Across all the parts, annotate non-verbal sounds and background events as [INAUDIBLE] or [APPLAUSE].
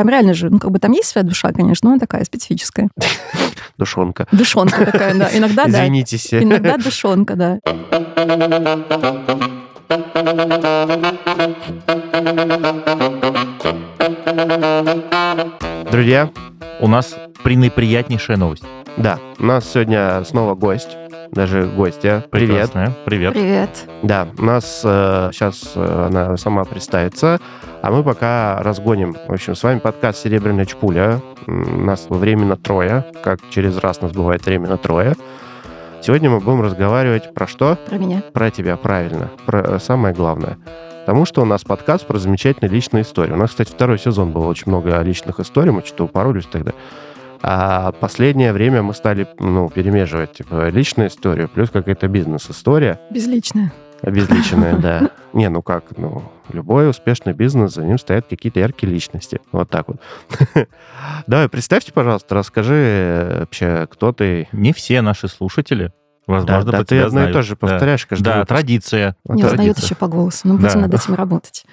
там реально же, ну, как бы там есть своя душа, конечно, но она такая специфическая. [LAUGHS] Душонка. Душонка такая, да. Иногда, да. Извинитесь. Иногда душонка, да. Друзья, У нас пренеприятнейшая новость. да, у нас сегодня снова гость, даже гостья. Привет. Прекрасная. Привет. Привет. Да, у нас сейчас она сама представится, а мы пока разгоним. В общем, с вами подкаст «Серебряная чпуля». Нас временно трое, как через раз нас бывает временно трое. Сегодня мы будем разговаривать про что? Про меня. Про тебя, правильно. Про э, самое главное. Потому что у нас подкаст про замечательные личные истории. У нас, кстати, второй сезон был очень много личных историй, мы что-то упоролись тогда. А последнее время мы стали ну, перемеживать типа, личную историю плюс какая-то бизнес-история. Безличная. Обезличенная, [LAUGHS] да. Не, ну как, ну, любой успешный бизнес, за ним стоят какие-то яркие личности. Вот так вот. [LAUGHS] Давай, представьте, пожалуйста, расскажи э, вообще, кто ты. Не все наши слушатели, возможно, да, про ты одно и знают. то же Да. повторяешь каждый Да, выпуск. традиция. Не Вот узнают традиция. еще по голосу. Ну, будем Да. над этим работать.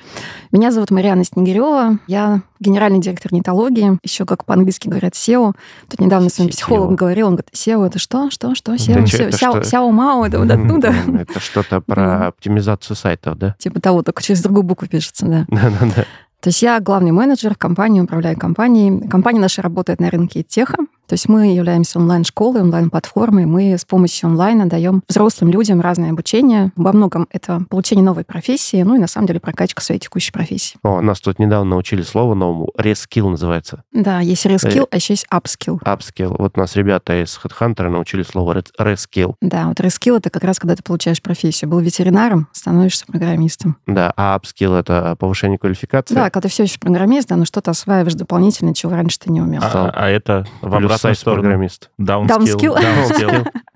Меня зовут Марьяна Снегирева. Я генеральный директор нетологии. Еще, как по-английски говорят, SEO. Тут недавно с моим SEO. психологом говорил. Он говорит, SEO это что? Что? Что? Да SEO? CEO? Сяо Мао, это вот оттуда. Это что-то про оптимизацию сайтов, да? Типа того, только через другую букву пишется, да. [LAUGHS] Да-да-да. То есть я главный менеджер компании, управляю компанией. Компания наша работает на рынке EdTech а. То есть мы являемся онлайн-школой, онлайн-платформой. Мы с помощью онлайна даем взрослым людям разное обучение. Во многом это получение новой профессии, ну и на самом деле прокачка своей текущей профессии. О, нас тут недавно научили слово новому. Reskill называется. Да, есть reskill, а еще есть upskill. Upskill. Вот нас ребята из HeadHunter научили слово reskill. Да, вот рескилл это как раз когда ты получаешь профессию. Был ветеринаром, становишься программистом. Да, а upskill — это повышение квалификации. Да, когда ты все еще программист, да, но что-то осваиваешь дополнительно, чего раньше ты не умел. А, Стал. а это в сайт сторону. программист. Даунскилл. Даунскилл. [LAUGHS]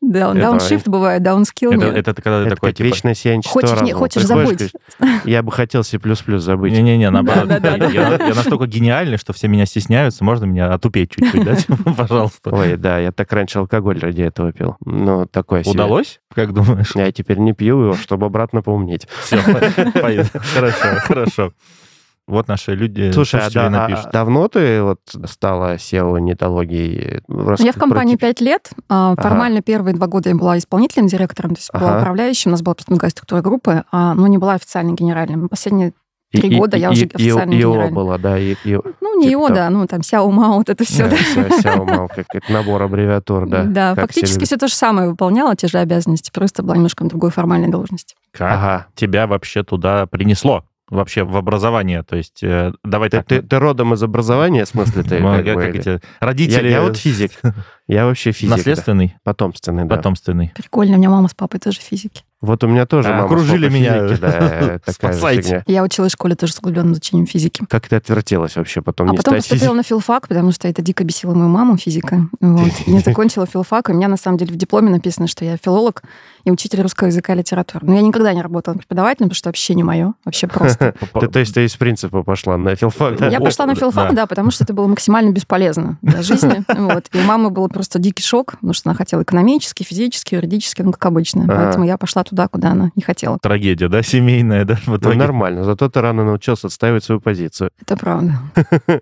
Да, Это- дауншифт бывает, даунскилл Это нет. это когда ты Это такой, типа... вечное сияние Хочешь, не хочешь забыть. Я бы хотел C++ забыть. Не-не-не, наоборот. Я настолько гениальный, что все меня стесняются. Можно меня отупеть чуть-чуть, да? Типа, [LAUGHS] Пожалуйста. Ой, да, я так раньше алкоголь ради этого пил. Ну, такое себе. Удалось? Как думаешь? Я теперь не пью его, чтобы обратно поумнеть. Все, [LAUGHS] хорошо, хорошо. Вот наши люди, Слушай, а, да- напишут. а давно ты вот стала SEO нетологией? Я в компании пять лет. А, Ага. Формально первые два года я была исполнительным директором, то есть была Ага. управляющим. У нас была просто другая структура группы, а, но не была официально генеральным. Последние три года я уже официально ИО генеральный. была, да, и, и, Ну, не Типа его, того. да, ну, там, Сяо Мао, вот это все, да. Сяо Мао, как это набор аббревиатур, да. Да, как фактически все все то же самое выполняла, те же обязанности, просто была немножко на другой формальной должности. Как. Ага. тебя вообще туда принесло? Вообще в образование, то есть э, давай Ты, так. ты- ты родом из образования, в смысле, ты? [LAUGHS] как как бы, эти я, родители я вот физик. [LAUGHS] Я вообще физик. да. наследственный, Потомственный, да. потомственный. Прикольно, у меня мама с папой тоже физики. Вот у меня тоже А, мама с окружили папой меня. физики, да, [LAUGHS] Спасайте. Я училась в школе тоже с углубленным изучением физики. Как ты отвертелась вообще потом А не потом поступила физиком? на филфак, потому что это дико бесило мою маму, физика. Вот. [LAUGHS] Я закончила филфак, и у меня на самом деле в дипломе написано, что я филолог и учитель русского языка и литературы. Но я никогда не работала преподавателем, потому что вообще не мое, вообще просто. [LAUGHS] То есть ты из принципа пошла на филфак, да? Я пошла на филфак, да. да, потому что это было максимально бесполезно для жизни. И у мамы был просто дикий шок, потому что она хотела экономически, физически, юридически, ну, как обычно. Ага. Поэтому я пошла туда, куда она не хотела. Трагедия, да, семейная, да, Ну, нормально, зато ты рано научился отстаивать свою позицию. Это правда. [LAUGHS]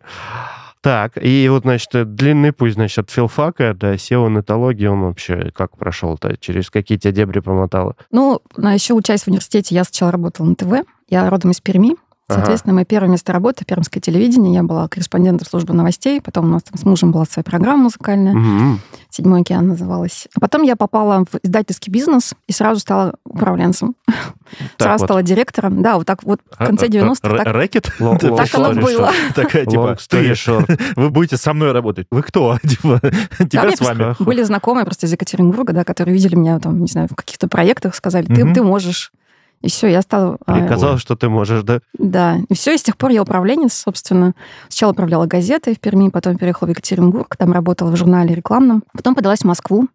Так, и вот, значит, длинный путь, значит, от филфака до SEO-нетологии он вообще как прошел-то? Через какие тебя дебри помотало? Ну, а еще учась в университете, я сначала работала на ТВ. Я родом из Перми. Соответственно, мое первое место работы — пермское телевидение. Я была корреспондентом службы новостей. Потом у нас там с мужем была своя программа музыкальная. Мгм. «Седьмой океан» называлась. А потом я попала в издательский бизнес и сразу стала управленцем. Так сразу вот. стала директором. Да, вот так вот в конце 90-х Р- так, Рэкет? Так оно было. Такая, типа, ты- [LAUGHS] вы будете со мной работать. Вы кто? [LAUGHS] Типа, тебя с вами. Были знакомые просто из Екатеринбурга, да, которые видели меня там, не знаю, в каких-то проектах, сказали, ты можешь. И все, я стала... а, Мне казалось, что ты можешь, да? Да, и все, и с тех пор я управленец, собственно. Сначала управляла газетой в Перми, потом переехала в Екатеринбург, там работала в журнале рекламном. Потом подалась в Москву.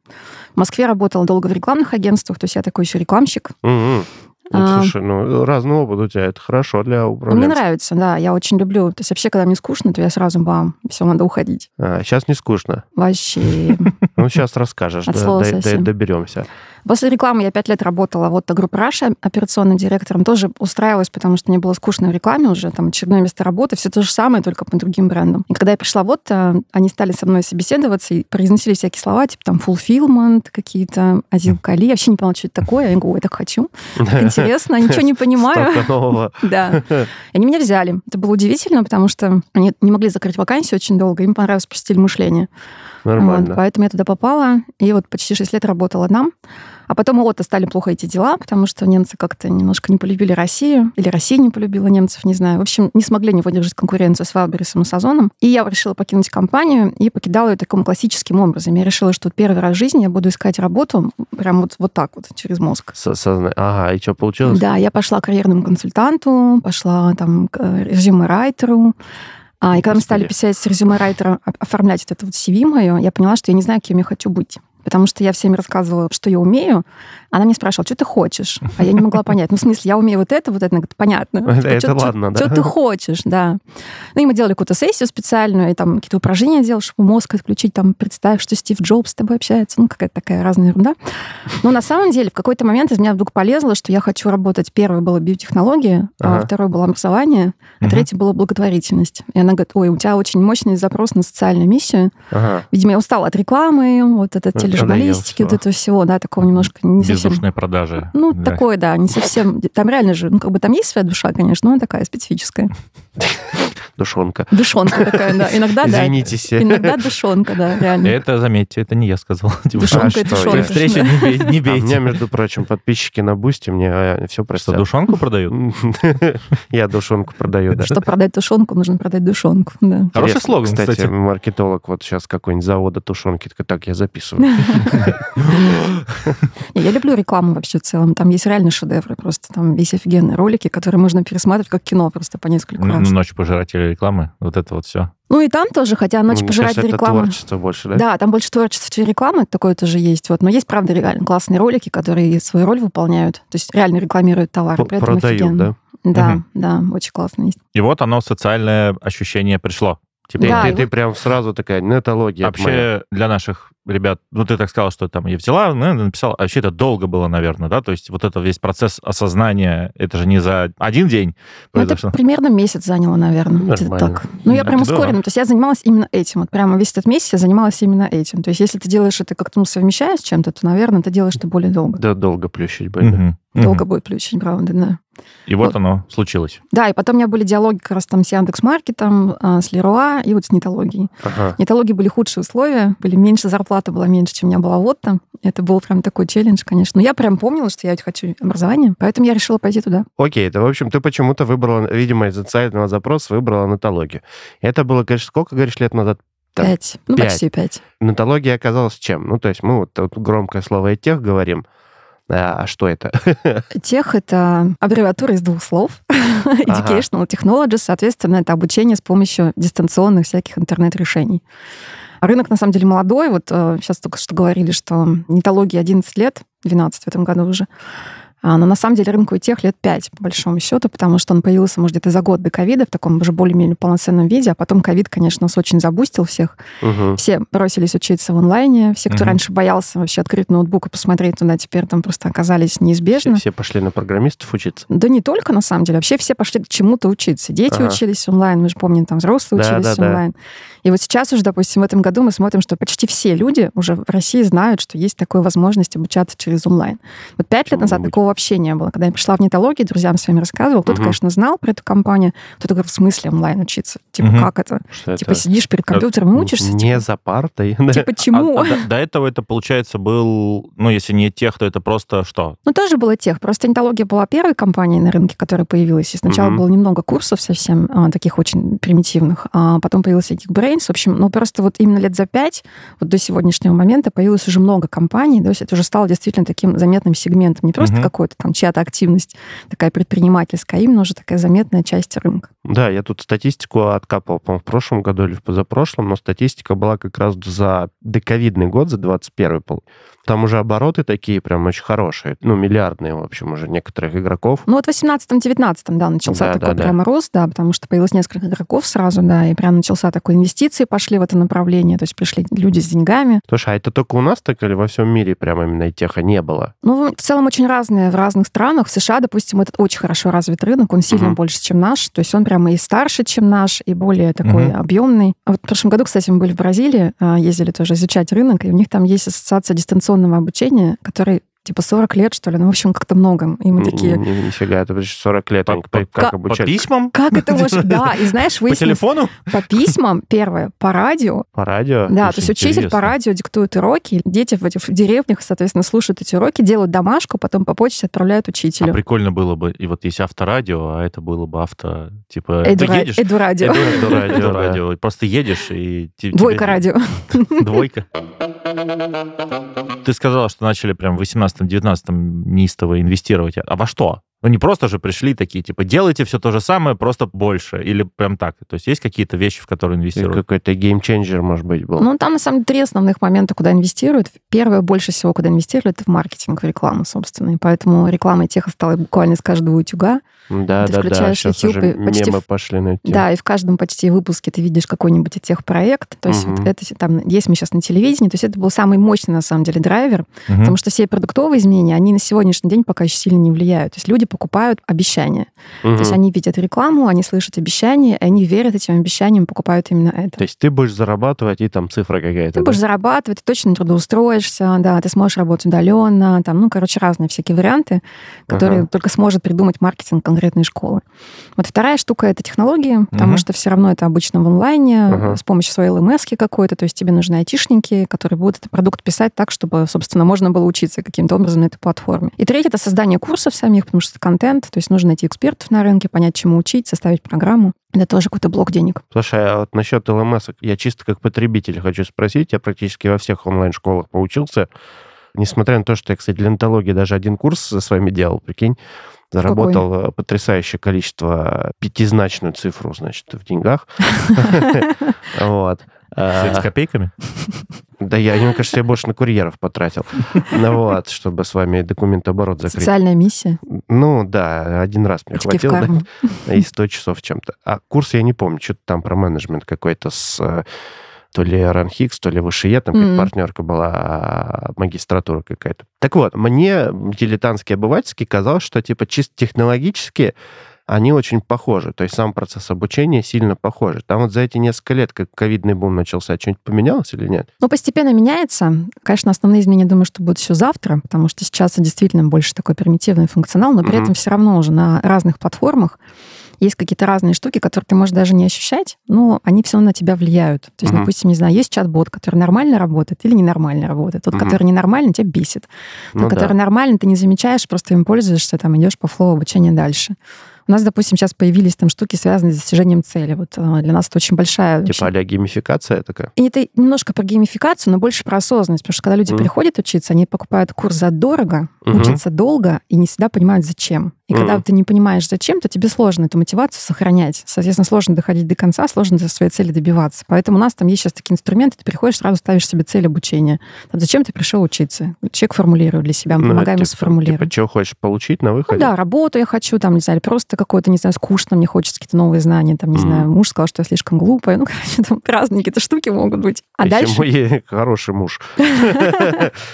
В Москве работала долго в рекламных агентствах, то есть я такой еще рекламщик. Мгм. Ну, А. Слушай, ну, разный опыт у тебя, это хорошо для Но управленца. мне нравится, да, я очень люблю. То есть вообще, когда мне скучно, то я сразу, бам, все, надо уходить. сейчас не скучно. Вообще. Ну, сейчас расскажешь, От да, слова дай- совсем. доберемся. После рекламы я пять лет работала вот на группе Раша операционным директором. Тоже устраивалась, потому что мне было скучно в рекламе уже, там очередное место работы, все то же самое, только по другим брендам. И когда я пришла вот, они стали со мной собеседоваться и произносили всякие слова, типа там fulfillment, какие-то азил кали. Я вообще не поняла, что это такое. Я говорю, ой, так хочу. Так интересно, ничего не [LAUGHS] понимаю. [LAUGHS] Да. Они меня взяли. Это было удивительно, потому что они не могли закрыть вакансию очень долго. Им понравился стиль мышления. Нормально. Поэтому я туда попала, и вот почти 6 лет работала там. А потом у Отто стали плохо идти дела, потому что немцы как-то немножко не полюбили Россию, или Россия не полюбила немцев, не знаю. В общем, не смогли не выдержать конкуренцию с Валберисом и Сазоном. И я решила покинуть компанию, и покидала ее таким классическим образом. Я решила, что первый раз в жизни я буду искать работу прям вот, вот так вот, через мозг. Со- созна- Ага, и что, получилось? Да, я пошла к карьерному консультанту, пошла там к э, резюме-райтеру, а, и когда мы стали писать с резюме-райтера, о- оформлять вот это вот CV мое, я поняла, что я не знаю, кем я хочу быть. Потому что я всем рассказывала, что я умею. Она мне спрашивала, что ты хочешь? А я не могла понять. Ну, в смысле, я умею вот это, вот это. Она говорит, понятно. Это- это ладно, да. Что ты хочешь, да. Ну, и мы делали какую-то сессию специальную, и там какие-то упражнения делал, чтобы мозг отключить, там, представь, что Стив Джобс с тобой общается. Ну, какая-то такая разная ерунда. Но на самом деле в какой-то момент из меня вдруг полезло, что я хочу работать. Первое было биотехнологии, а Ага. второе было образование, а третье было благотворительность. И она говорит, ой, у тебя очень мощный запрос на социальную миссию. Ага. Видимо, я устала от рекламы, вот от Надоело тележурналистики, всего. вот этого всего, да, такого немножко не совсем... Бездушные продажи. Ну, Да. такое, да, не совсем... Там реально же, ну, как бы там есть своя душа, конечно, но она такая специфическая. Душонка. Душонка такая, да. Иногда, да. Извинитесь. Иногда душонка, да, реально. Это, заметьте, это не я сказал. Типа, Душонка а и что, душонка. встрече не А бейте. меня, между прочим, подписчики на Бусти мне все Что, простят. душонку продают? [LAUGHS] Я душонку продаю, да. Чтобы продать тушенку, нужно продать душонку, да. Хороший слоган, кстати. кстати. маркетолог вот сейчас какой-нибудь завода тушенки. такой, Так, я записываю. [LAUGHS] Я люблю рекламу вообще в целом. Там есть реально шедевры. Просто там есть офигенные ролики, которые можно пересматривать как кино просто по несколько Ну, раз. Ночь пожирателя рекламы. Вот это вот все. Ну и там тоже, хотя Ну, «Ночь мне пожирателя кажется, это рекламы... творчество больше, да? Да, там больше творчества, чем рекламы, такое тоже есть. Вот. Но есть, правда, реально классные ролики, которые свою роль выполняют. То есть реально рекламируют этом Продают, да? Да, Мгм. да, очень классно есть. И вот оно, социальное ощущение пришло. Типа, Да, ты- и ты вот- прям сразу такая, нетология. это моя». Вообще для наших ребят, ну ты так сказал, что там я взяла, ну, написала, а вообще это долго было, наверное, да, то есть вот это весь процесс осознания, это же не за один день Ну, это примерно месяц заняло, наверное. где-то Нормально. так. Ну, я прям это да. ускоренно. То есть я занималась именно этим. Вот прямо весь этот месяц я занималась именно этим. То есть если ты делаешь это как-то ну, совмещая с чем-то, то, наверное, ты делаешь это более долго. Да, долго плющить будет. мгм. Долго будет плющить, правда, да. И вот Вот. оно случилось. Да, и потом у меня были диалоги как раз там с Яндекс.Маркетом, а, с Леруа и вот с Нетологией. Ага. Нетологии были худшие условия, были меньше, зарплата была меньше, чем у меня была вот там. Это был прям такой челлендж, конечно. Но я прям помнила, что я ведь хочу образование, поэтому я решила пойти туда. Окей, это, в общем, ты почему-то выбрала, видимо, из социального запроса выбрала нетологию. Это было, конечно, сколько, говоришь, лет назад? Так, Пять. Ну, пять. почти пять. Нетология оказалась чем? Ну, то есть мы вот тут громкое слово «тех» говорим. А а что это? [LAUGHS] Тех — это аббревиатура из двух слов. [LAUGHS] Educational Technology, соответственно, это обучение с помощью дистанционных всяких интернет-решений. Рынок, на самом деле, молодой. Вот э, сейчас только что говорили, что нетологии 11 лет, 12 в этом году уже. А, Но на самом деле рынку и тех лет 5, по большому счету, потому что он появился, может, где-то за год до ковида в таком уже более-менее полноценном виде, а потом ковид, конечно, нас очень забустил всех. Мгм. Все бросились учиться в онлайне, все, кто Мгм. раньше боялся вообще открыть ноутбук и посмотреть туда, теперь там просто оказались Все, неизбежно. все пошли на программистов учиться. Да не только, на самом деле. Вообще все пошли чему-то учиться. Дети Ага. учились онлайн, мы же помним, там взрослые Да, учились да, да. онлайн. И вот сейчас уже, допустим, в этом году мы смотрим, что почти все люди уже в России знают, что есть такая возможность обучаться через онлайн. Вот пять лет назад такого вообще не было. Когда я пришла в нетологию, друзьям своим рассказывал, кто-то, Мгм. конечно, знал про эту компанию, кто-то говорил, в смысле онлайн учиться? Типа, Мгм. как это? Что Типа, это? сидишь перед компьютером и учишься? Не Типа, за партой. [LAUGHS] типа, чему? А- а до, до этого это, получается, был, ну, если не тех, то это просто что? Ну, тоже было тех. Просто нетология была первой компанией на рынке, которая появилась. И сначала Мгм. было немного курсов совсем а, таких очень примитивных, а потом появился Geekbrains. В общем, ну, просто вот именно лет за пять, вот до сегодняшнего момента, появилось уже много компаний. То есть это уже стало действительно таким заметным сегментом. Не просто Мгм. как какой-то там чья-то активность такая предпринимательская, а именно уже такая заметная часть рынка. Да, я тут статистику откапывал, по-моему, в прошлом году или в позапрошлом, но статистика была как раз за доковидный год, за 21 пол. Там уже обороты такие прям очень хорошие, ну, миллиардные, в общем, уже некоторых игроков. Ну, вот в 18-19, да, начался Да, такой да, да. прямо рост, да, потому что появилось несколько игроков сразу, да, и прям начался такой инвестиции пошли в это направление, то есть пришли люди с деньгами. Слушай, а это только у нас так или во всем мире прямо именно теха не было? Ну, в целом очень разные в разных странах. В США, допустим, этот очень хорошо развит рынок, он сильно Мгм. больше, чем наш. То есть он прямо и старше, чем наш, и более такой Мгм. объемный. А вот в прошлом году, кстати, мы были в Бразилии, а, ездили тоже изучать рынок, и у них там есть ассоциация дистанционного обучения, который типа 40 лет, что ли. Ну, в общем, как-то много. И мы такие, ни- Нифига, это почти 40 лет. По- по- как как- По письмам? как это [LAUGHS] может... Да, и знаешь, По выяснилось телефону? по письмам, первое, по радио, По радио? Да, то есть учитель по радио диктует уроки, дети в этих деревнях, соответственно, слушают эти уроки, делают домашку, потом по почте отправляют А учителю. прикольно было бы, и вот есть авторадио, а это было бы авто, типа, Эду, ты едешь, Эду радио. Эду- Эду радио, [LAUGHS] Да. радио. Просто едешь и... Двойка радио. [LAUGHS] Двойка. Ты сказала, что начали прям в 18-19 неистово инвестировать. А во что? Ну, не просто же пришли такие, типа, делайте все то же самое, просто больше. Или прям так. То есть есть какие-то вещи, в которые инвестируют? какой-то геймченджер, может быть, был. Ну, там, на самом деле, три основных момента, куда инвестируют. Первое, больше всего, куда инвестируют, это в маркетинг, в рекламу, собственно. И поэтому реклама и теха стала буквально из каждого утюга. да, ты да, да. включаешь Сейчас YouTube уже и почти мемы в- пошли на тему. Да, и в каждом почти выпуске ты видишь какой-нибудь из тех проект. То есть Мгм. вот это там есть мы сейчас на телевидении. То есть это был самый мощный, на самом деле, драйвер. Мгм. Потому что все продуктовые изменения, они на сегодняшний день пока еще сильно не влияют. То есть люди покупают обещания. То есть они видят рекламу, они слышат обещания, и они верят этим обещаниям, покупают именно это. То есть ты будешь зарабатывать, и там цифра какая-то. Ты да? будешь зарабатывать, ты точно трудоустроишься, да, ты сможешь работать удаленно, там, ну, короче, разные всякие варианты, которые Ага. только сможет придумать маркетинг конкретной школы. Вот вторая штука — это технологии, потому Мгм. что все равно это обычно в онлайне, Ага. с помощью своей LMS какой-то, то есть тебе нужны айтишники, которые будут этот продукт писать так, чтобы, собственно, можно было учиться каким-то образом на этой платформе. И третье — это создание курсов самих, потому что это контент, то есть нужно найти экспертов на рынке, понять, чему учить, составить программу. Это тоже какой-то блок денег. Слушай, а вот насчет ЛМС, я чисто как потребитель хочу спросить. Я практически во всех онлайн-школах поучился. Несмотря на то, что я, кстати, для антологии даже один курс со своими делал, прикинь, заработал э, потрясающее количество, пятизначную цифру, значит, в деньгах. [LAUGHS] [LAUGHS] Вот. Кстати, с копейками? Да я, мне кажется, я больше на курьеров потратил. Ну вот, чтобы с вами документооборот закрыть. Социальная миссия. Ну да, один раз мне Очки хватило. да. и 100 часов чем-то. А курс я не помню, что-то там про менеджмент какой-то с э, то ли Ранхикс, то ли ВШЕ, там как партнерка была, а, магистратура какая-то. Так вот, мне дилетантски обывательски казалось, что типа чисто технологически они очень похожи. То есть сам процесс обучения сильно похожи. Там вот за эти несколько лет, как ковидный бум начался, что-нибудь поменялось или нет? Ну, постепенно меняется. Конечно, основные изменения, думаю, что будут еще завтра, потому что сейчас действительно больше такой примитивный функционал, но при Мгм. этом все равно уже на разных платформах есть какие-то разные штуки, которые ты можешь даже не ощущать, но они все равно на тебя влияют. То есть, Мгм. допустим, не знаю, есть чат-бот, который нормально работает или ненормально работает. Тот, Мгм. который ненормально, тебя бесит. Тот, Ну который да. нормально, ты не замечаешь, просто им пользуешься, там идешь по флоу обучения дальше. У нас, допустим, сейчас появились там штуки, связанные с достижением цели. Вот э, для нас это очень большая... Типа а-ля геймификация такая? И это немножко про геймификацию, но больше про осознанность. Потому что когда люди Мгм. приходят учиться, они покупают курс за дорого, Мгм. учатся долго и не всегда понимают, зачем. И когда Мгм. ты не понимаешь, зачем, то тебе сложно эту мотивацию сохранять. Соответственно, сложно доходить до конца, сложно до своей цели добиваться. Поэтому у нас там есть сейчас такие инструменты, ты приходишь, сразу ставишь себе цель обучения. Там, зачем ты пришел учиться? Человек формулирует для себя, мы Ну, помогаем ему типа, сформулировать. Типа, что хочешь получить на Ну выходе? да, работу я хочу, там, не знаю, или просто какое-то, не знаю, скучно, мне хочется какие-то новые знания, там, не Мгм. знаю, муж сказал, что я слишком глупая, ну, короче, там разные какие-то штуки могут быть. А Если дальше... мой [LAUGHS] хороший муж. [LAUGHS]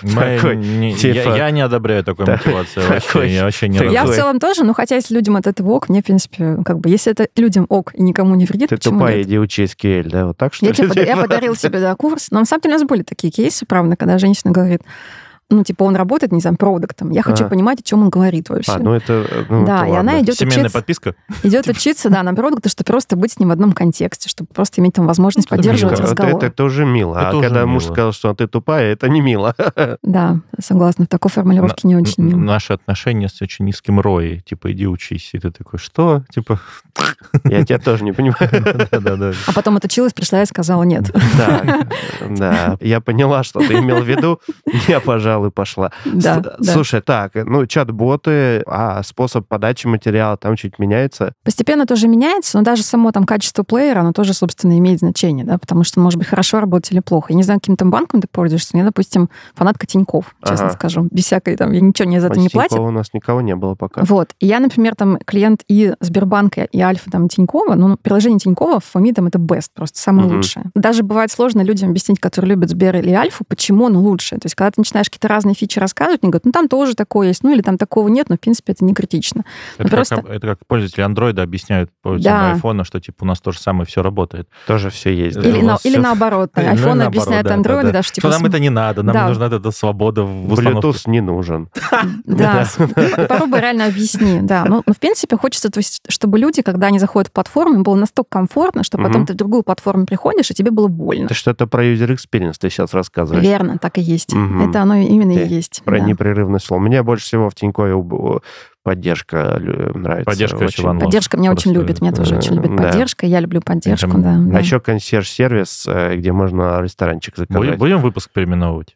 Типа, я, не одобряю такой так- мотивации. [LAUGHS] Я вообще не Я в целом тоже, но хотя если людям от этого ок, мне, в принципе, как бы, если это людям ок и никому не вредит, Ты тупая, нет? иди учи SQL, да? Вот так что Я, тебе пода- я подарил себе да, курс. Но на самом деле у нас были такие кейсы, правда, когда женщина говорит, ну, типа, он работает, не знаю, продуктом. Я хочу А. понимать, о чем он говорит вообще. А, ну это... ну, Да, это и она ладно. идет Семейная учиться, подписка? идет учиться, да, на продукты, чтобы просто быть с ним в одном контексте, чтобы просто иметь там возможность Ну, это поддерживать мило. Разговор. это- это уже мило. Это а когда муж сказал, что ты тупая, это не мило. [LAUGHS] Да, согласна, в такой формулировке не очень мило. Наши отношения с очень низким роей. Типа, иди учись. И ты такой, что? Типа, Я тебя тоже не понимаю. [LAUGHS] А потом отучилась, пришла и сказала нет. Да, [LAUGHS] да. Я поняла, что ты имел в виду. Я, пожалуй, пошла. Да. Слушай, так, ну, чат-боты, а способ подачи материала там чуть меняется? Постепенно тоже меняется, но даже само там качество плеера, оно тоже, собственно, имеет значение, да, потому что, может быть, хорошо работать или плохо. Я не знаю, каким там банком ты пользуешься, я, допустим, фанатка Тиньков, честно Ага. скажу. Без всякой там, я ничего не за это не Тинькова платит. у нас никого не было пока. Вот. И я, например, там клиент и Сбербанка, и Альфа, там, Тинькова, ну, приложение Тинькова в ФОМИ там это best, просто самое Мгм. лучшее. Даже бывает сложно людям объяснить, которые любят Сбер или Альфу, почему он лучше. То есть, когда ты начинаешь какие-то разные фичи рассказывать, они говорят, ну, там тоже такое есть, ну, или там такого нет, но, в принципе, это не критично. Это, просто- как, это как пользователи андроида объясняют пользователям Да. айфона, что типа у нас то же самое все работает. Тоже все есть. да. Или у на- или наоборот, [LAUGHS] и iPhone наоборот, объясняет да, Android, да, да. даже Что типа... нам см- это не надо, нам Да. нужна эта свобода в. Bluetooth не нужен. [LAUGHS] Да, [LAUGHS] попробуй реально объясни, да. Ну, ну, в принципе, хочется, то есть, чтобы люди, когда они заходят в платформу, им было настолько комфортно, что потом Мгм. ты в другую платформу приходишь, и тебе было больно. Это что-то про user experience ты сейчас рассказываешь. Верно, так и есть. Мгм. Это оно именно Ты и есть. Про да. непрерывный слом. Мне больше всего в Тинькове поддержка нравится. Поддержка очень очень. Поддержка меня очень любит, меня тоже э, очень любит да. поддержка, я люблю поддержку, да. да. А еще консьерж-сервис, э, где можно ресторанчик заказать. будем выпуск переименовывать?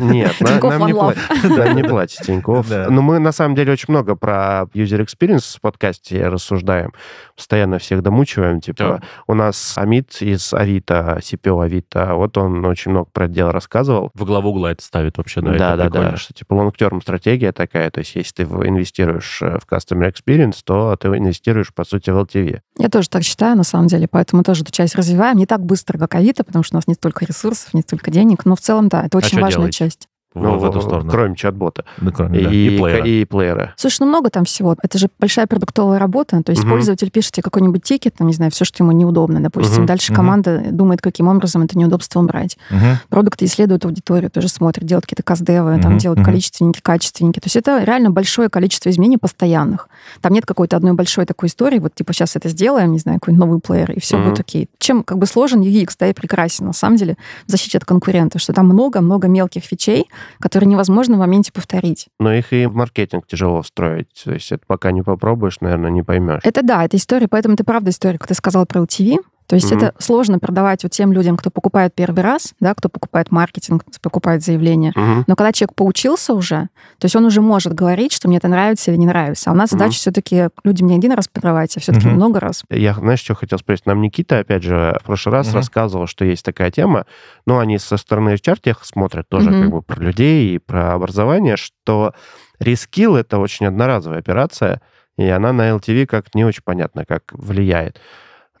Нет, нам не платят. Нам не платят Тинькофф. Да. Но мы, на самом деле, очень много про user experience в подкасте рассуждаем. Постоянно всех домучиваем. Типа, у нас Амид из Авито, CPO Авито, вот он очень много про это дело рассказывал. Во главу угла это ставит вообще, да, Да, это да, да, что типа long-term стратегия такая, то есть если ты в- инвестируешь э, в customer experience, то ты инвестируешь, по сути, в LTV. Я тоже так считаю, на самом деле, поэтому тоже эту часть развиваем. Не так быстро, как Авито, потому что у нас не столько ресурсов, не столько денег, но в целом, да, это очень что важная делаете? часть. В, Ну, в эту сторону. Кроме чат-бота. Да, кроме, да, И, и плеера. и плеера. Слушай, ну много там всего. Это же большая продуктовая работа. То есть Мгм. пользователь пишет какой-нибудь тикет, там, не знаю, все, что ему неудобно, допустим. Мгм. Дальше Мгм. команда думает, каким образом это неудобство убрать. Мгм. Продукты исследуют аудиторию, тоже смотрят, делают какие-то каздевы, там Мгм, делают мгм. количественники, качественники. То есть это реально большое количество изменений постоянных. Там нет какой-то одной большой такой истории, вот типа сейчас это сделаем, не знаю, какой-нибудь новый плеер, и все Мгм. будет окей. Чем как бы сложен UX, да, и прекрасен, на самом деле, в защите от конкурентов, что там много-много мелких фичей, которые невозможно в моменте повторить. Но их и в маркетинг тяжело встроить. То есть это пока не попробуешь, наверное, не поймешь. Это да, это история, поэтому это правда история, как ты сказал про LTV. То есть Мгм. это сложно продавать вот тем людям, кто покупает первый раз, да, кто покупает маркетинг, покупает заявление. Мгм. Но когда человек поучился уже, то есть он уже может говорить, что мне это нравится или не нравится. А у нас Мгм. задача все-таки людям не один раз продавать, а все-таки Мгм. много раз. Я, знаешь, что хотел спросить? Нам Никита, опять же, в прошлый раз Мгм. рассказывал, что есть такая тема, но они со стороны HR-tech смотрят тоже Мгм. как бы про людей и про образование, что рескилл — это очень одноразовая операция, и она на LTV как не очень понятно, как влияет.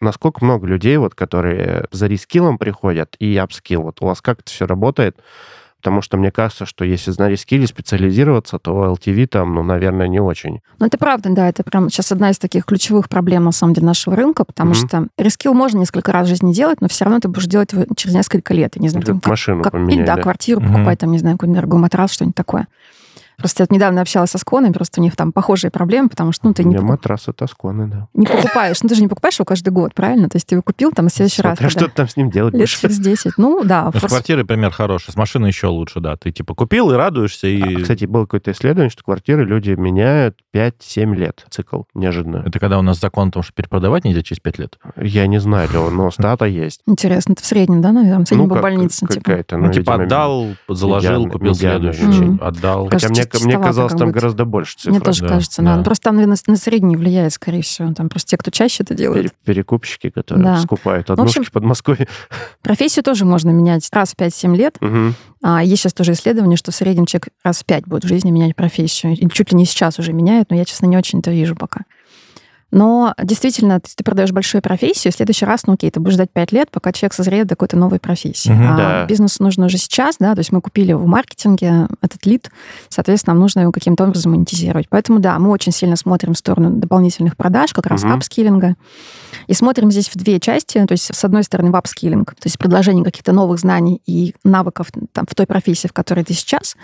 Насколько много людей, вот, которые за reskill ом приходят и upskill, вот у вас как это все работает? Потому что мне кажется, что если на reskill е специализироваться, то LTV там, ну, наверное, не очень. Но это правда, да, это прям сейчас одна из таких ключевых проблем, на самом деле, нашего рынка, потому Мгм. что рескилл можно несколько раз в жизни делать, но все равно ты будешь делать его через несколько лет. Я не знаю, там, Как машину как, или, поменять, да, да? квартиру Мгм. покупать, там, не знаю, какой-нибудь дорогой матрас, что-нибудь такое. Просто я недавно общалась со Сконой, просто у них там похожие проблемы, потому что, ну, ты У не, меня покуп- матрасы тосконы, да. не покупаешь, ну, ты же не покупаешь его каждый год, правильно? То есть ты его купил там, в следующий раз, Смотря когда- что ты там с ним делать лет через 10. Ну, да. Ну, с квартиры пример хороший, с машиной еще лучше, да. Ты типа купил и радуешься, и... А, Кстати, было какое-то исследование, что квартиры люди меняют 5-7 лет цикл, неожиданно. Это когда у нас закон о том, что перепродавать нельзя через 5 лет. Я не знаю, Лёва, но стата есть. Интересно, это в среднем, да, наверное? В среднем по как- больнице, типа. какая-то, Ну, типа видимо, отдал, заложил, купил следующий, отдал. Хотя мне, мне чистовато казалось, там будто. гораздо больше цифр. Мне тоже да, кажется, да. да. Ну, Просто там на, на средний влияет, скорее всего. Там просто те, кто чаще это делает. Пере- Перекупщики, которые Да. скупают в общем- однушки в Подмосковье. Профессию тоже можно менять раз в 5-7 лет. Мгм. А есть сейчас тоже исследование, что в среднем человек раз в 5 будет в жизни менять профессию. И чуть ли не сейчас уже меняет, но я, честно, не очень это вижу пока. Но действительно, если ты продаешь большую профессию, в следующий раз, ну окей, ты будешь ждать 5 лет, пока человек созреет до какой-то новой профессии. Мгм. а Да. бизнесу нужно уже сейчас, да, то есть мы купили в маркетинге этот лид, соответственно, нам нужно его каким-то образом монетизировать. Поэтому, да, мы очень сильно смотрим в сторону дополнительных продаж, как раз Мгм. upskilling а. И смотрим здесь в две части. То есть, с одной стороны, в upskilling, то есть предложение каких-то новых знаний и навыков там, в той профессии, в которой ты сейчас.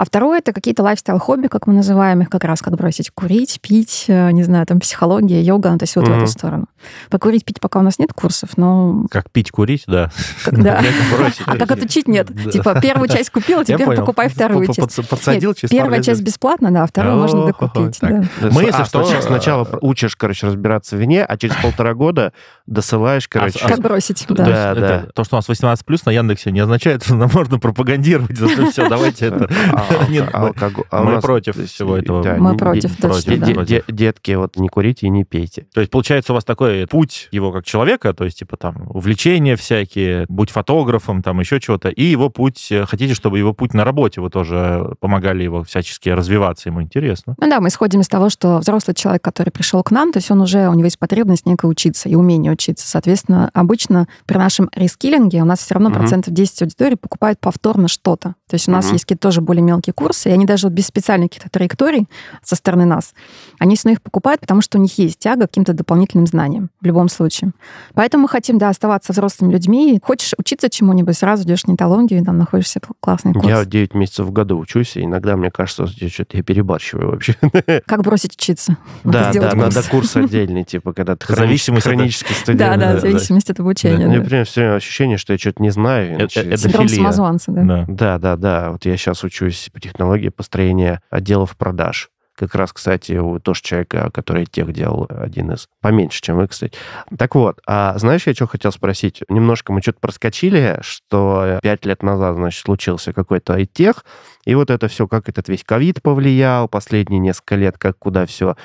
А второе — это какие-то lifestyle-хобби, как мы называем их, как раз как бросить курить, пить, э, не знаю, там, психология, йога, ну, то есть вот в Мгм. эту сторону. Покурить, пить пока у нас нет курсов, но... Как пить, курить, да. Как- [LAUGHS] да. Бросить. А как отучить нет? Да. Типа первую часть купила, [LAUGHS] теперь покупай вторую часть. Подсадил через пару Первая часть бесплатно, да, а вторую можно докупить. Мы, если а, что, сначала, сначала э, учишь, короче, разбираться в вине, а через [LAUGHS] полтора года досылаешь, короче... а- Как бросить, Да. да. Это- То, что у нас 18 плюс на Яндексе, не означает, что нам можно пропагандировать. Все, давайте это. А, Нет, а, мы- а против всего этого. да, Мы против, точно, Детки, вот не курите и не пейте. То есть, получается, у вас такой путь его как человека, то есть, типа, там, увлечения всякие, будь фотографом, там, еще чего-то, и его путь, э, хотите, чтобы его путь на работе, вы тоже помогали его всячески развиваться, ему интересно. Ну да, мы исходим из того, что взрослый человек, который пришел к нам, то есть он уже, у него есть потребность некая учиться и умение учиться. Соответственно, обычно при нашем рескиллинге у нас все равно процентов 10 аудитории покупают повторно что-то. То есть у нас есть какие-то тоже более мелкие курсы, и они даже без специальных каких-то траекторий со стороны нас, они все равно их покупают, потому что у них есть тяга к каким-то дополнительным знаниям в любом случае. Поэтому мы хотим, да, оставаться взрослыми людьми. Хочешь учиться чему-нибудь, сразу идешь в нетологию, и там находишь себе классный курс. Я 9 месяцев в году учусь, и иногда мне кажется, что что-то я перебарщиваю вообще. [LAUGHS] Как бросить учиться? Надо [LAUGHS] Да, да, сделать курс. надо курс отдельный, типа, когда ты [LAUGHS] Зависимость хронический студент. Да, да, да, в зависимости от обучения. У меня, да. например, все время ощущение, что я что-то не знаю. Это- начи- это Синдром самозванца, да. Да. Да, да, да. Вот я сейчас учусь по технологии построения отделов продаж. Как раз, кстати, у тоже человека, который тех делал, один из. Поменьше, чем вы, кстати. Так вот, а знаешь, я что хотел спросить? Немножко мы что-то проскочили, что пять лет назад, значит, случился какой-то IT-тех, и вот это все, как этот весь ковид повлиял, последние несколько лет, как куда все,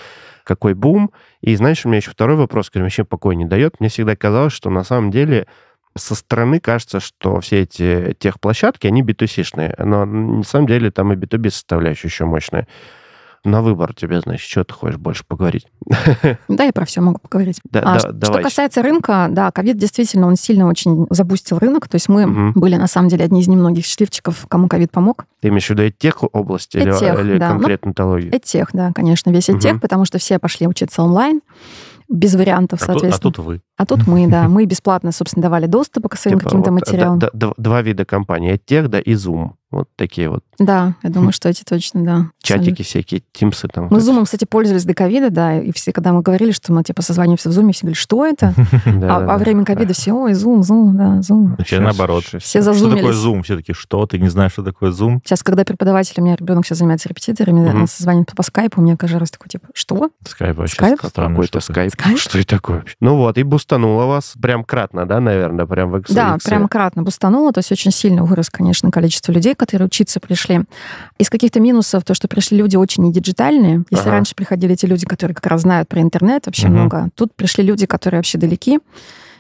какой бум. И знаешь, у меня еще второй вопрос, который вообще покоя не дает. Мне всегда казалось, что на самом деле со стороны кажется, что все эти техплощадки, они B2C-шные, но на самом деле там и B2B составляющая еще мощная. На выбор тебе, значит, что ты хочешь больше поговорить? [LAUGHS] Да, я про все могу поговорить. Да, А да, ш- давай. Что касается рынка, да, ковид действительно, он сильно очень забустил рынок. То есть мы Мгм. были, на самом деле, одни из немногих счастливчиков, кому ковид помог. Ты имеешь в виду тех области или, или да. Ну, конкретно энтологию? Эдтех, да, конечно, весь Мгм. Эдтех, потому что все пошли учиться онлайн, без вариантов, А тут, а соответственно. тут вы. А тут мы, да, [LAUGHS] мы бесплатно, собственно, давали доступ к своим Типа каким-то вот, материалам. д- д- два вида компаний. тех, да, и Zoom. Вот такие вот Да, я думаю, что эти точно, да. чатики всякие, тимсы там. Мы Zoom, кстати, пользовались до ковида, да, и все, когда мы говорили, что мы, типа, созваниваемся в Zoom, все говорили, что это? [LAUGHS] А во да. время ковида все, ой, Zoom, Zoom, да, Zoom. Вообще Щас- наоборот. Все Что такое зазумились. Zoom? Все таки что? Ты не знаешь, что такое Zoom? Сейчас, когда преподаватель, у меня ребенок сейчас занимается репетиторами, он созванивает по скайпу, у меня каждый раз такой, типа, что? Скайп вообще Скайп? Какой-то скайп. Что это такое вообще? Ну вот, и бустануло вас прям кратно, да, наверное, прям в. Да, прямо кратно бустануло, то есть очень сильно вырос, конечно, количество людей, которые учиться пришли. Из каких-то минусов то, что пришли люди очень недиджитальные. Если Ага. раньше приходили те люди, которые как раз знают про интернет вообще Мгм. много, тут пришли люди, которые вообще далеки.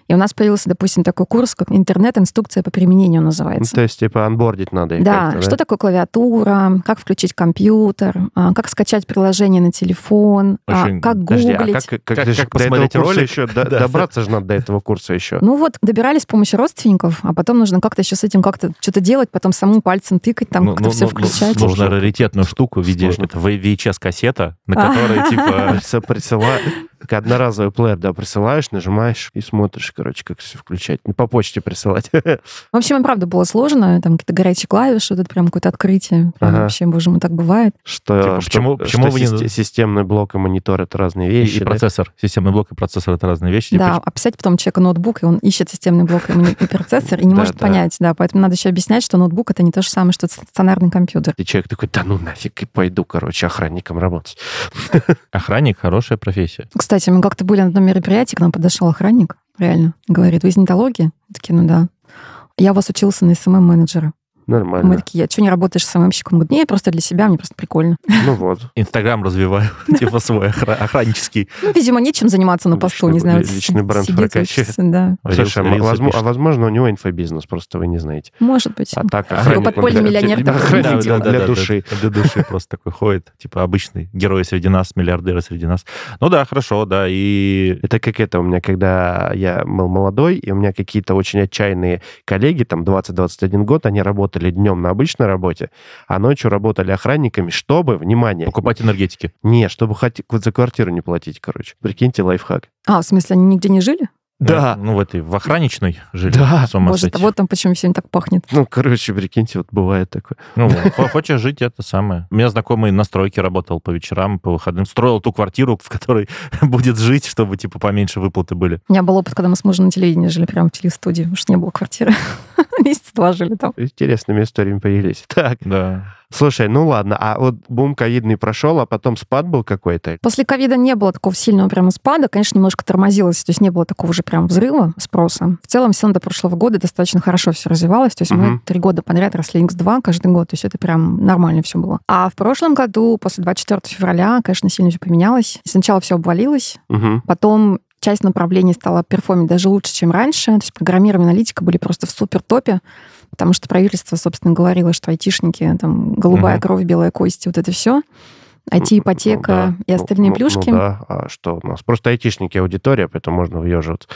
И у нас появился, допустим, такой курс, как интернет-инструкция по применению Ну, называется. то есть, типа, анбордить надо Да, как-то, что такое клавиатура, как включить компьютер, а, как скачать приложение на телефон, а, Очень- как Подожди, а гуглить. как, как, Как- как [LAUGHS] до этого посмотреть курса ролик? еще Да. добраться же надо до этого курса еще. Ну вот, добирались с помощью родственников, а потом нужно как-то еще с этим как-то что-то делать, потом самому пальцем тыкать, там Ну, как-то ну, все ну, включать. ну, Нужно раритетную штуку в виде VHS-кассета, на [LAUGHS] которой, типа, Присыл- присыла- как одноразовый плеер, да, присылаешь, нажимаешь и смотришь, короче, как все включать. Ну, По почте присылать. [LAUGHS] В общем, и правда было сложно, там какие-то горячие клавиши, вот это прям какое-то открытие. Прям Ага. Вообще, боже мой, так бывает. Что, Типа, что- почему- что почему вы не- систе- системный блок и монитор это разные и, вещи. и да? процессор. Системный блок и процессор — это разные вещи. Типа, да, описать потом человеку ноутбук, и он ищет системный блок и и процессор, и не может понять, да, поэтому надо еще объяснять, что ноутбук это не то же самое, что стационарный компьютер. И человек такой, да ну нафиг, и пойду, короче, охранником работать. [LAUGHS] Охранник — хорошая профессия. Кстати, мы как-то были на одном мероприятии, к нам подошел охранник, реально, говорит, вы из Нетологии? Такие, ну да. Я у вас учился на SMM-менеджера. Мы Нормально. такие, а что не работаешь SMM щиком? Он говорит, не, просто для себя, мне просто прикольно. [LAUGHS] Ну вот. Инстаграм развиваю, [LAUGHS] типа свой охра- охраннический. Ну, видимо, нечем заниматься на посту, не знаю. личный бренд сидит, прокачивает. Да, Слушай, а, возможно, а у него инфобизнес, просто вы не знаете. может быть. А так, Такой охранник, подпольный для- миллионер для- души. Для души просто такой ходит, типа обычный герой среди нас, миллиардеры среди нас. Ну да, хорошо, да, и... Это как это у меня, когда я был молодой, и у меня какие-то очень отчаянные коллеги, там 20-21 год, они работали днем на обычной работе, а ночью работали охранниками, чтобы, внимание, Покупать энергетики. не, чтобы хоть за квартиру не платить, короче. Прикиньте, лайфхак. А, в смысле, они нигде не жили? Да. Ну, в этой, в охранничной жили. Да. С ума Боже, сойти. вот там почему всем так пахнет. Ну, короче, прикиньте, вот бывает такое. Ну, [LAUGHS] хо- хочешь жить, это самое. У меня знакомый на стройке работал по вечерам, по выходным. Строил ту квартиру, в которой [LAUGHS] будет жить, чтобы, типа, поменьше выплаты были. У меня был опыт, когда мы с мужем на телевидении жили прямо в телестудии, потому что не было квартиры. [LAUGHS] Месяц два жили там. Интересными историями появились. Так, Да. Слушай, ну ладно, а вот бум ковидный прошел, а потом спад был какой-то? После ковида не было такого сильного прямо спада, конечно, немножко тормозилось, то есть не было такого же прям взрыва спроса. В целом, все до прошлого года достаточно хорошо все развивалось, то есть мы Мгм. три года подряд росли X2 каждый год, то есть это прям нормально все было. А в прошлом году, после 24 февраля, конечно, сильно все поменялось. Сначала все обвалилось, Мгм. потом часть направлений стала перформить даже лучше, чем раньше. То есть программирование, аналитика были просто в супер топе, потому что правительство, собственно, говорило, что айтишники, там, голубая Мгм. кровь, белая кость, вот это все. IT-ипотека Ну да. и остальные Ну- ну- плюшки. Ну да, а что у нас? Просто айтишники аудитория, поэтому можно выёживаться.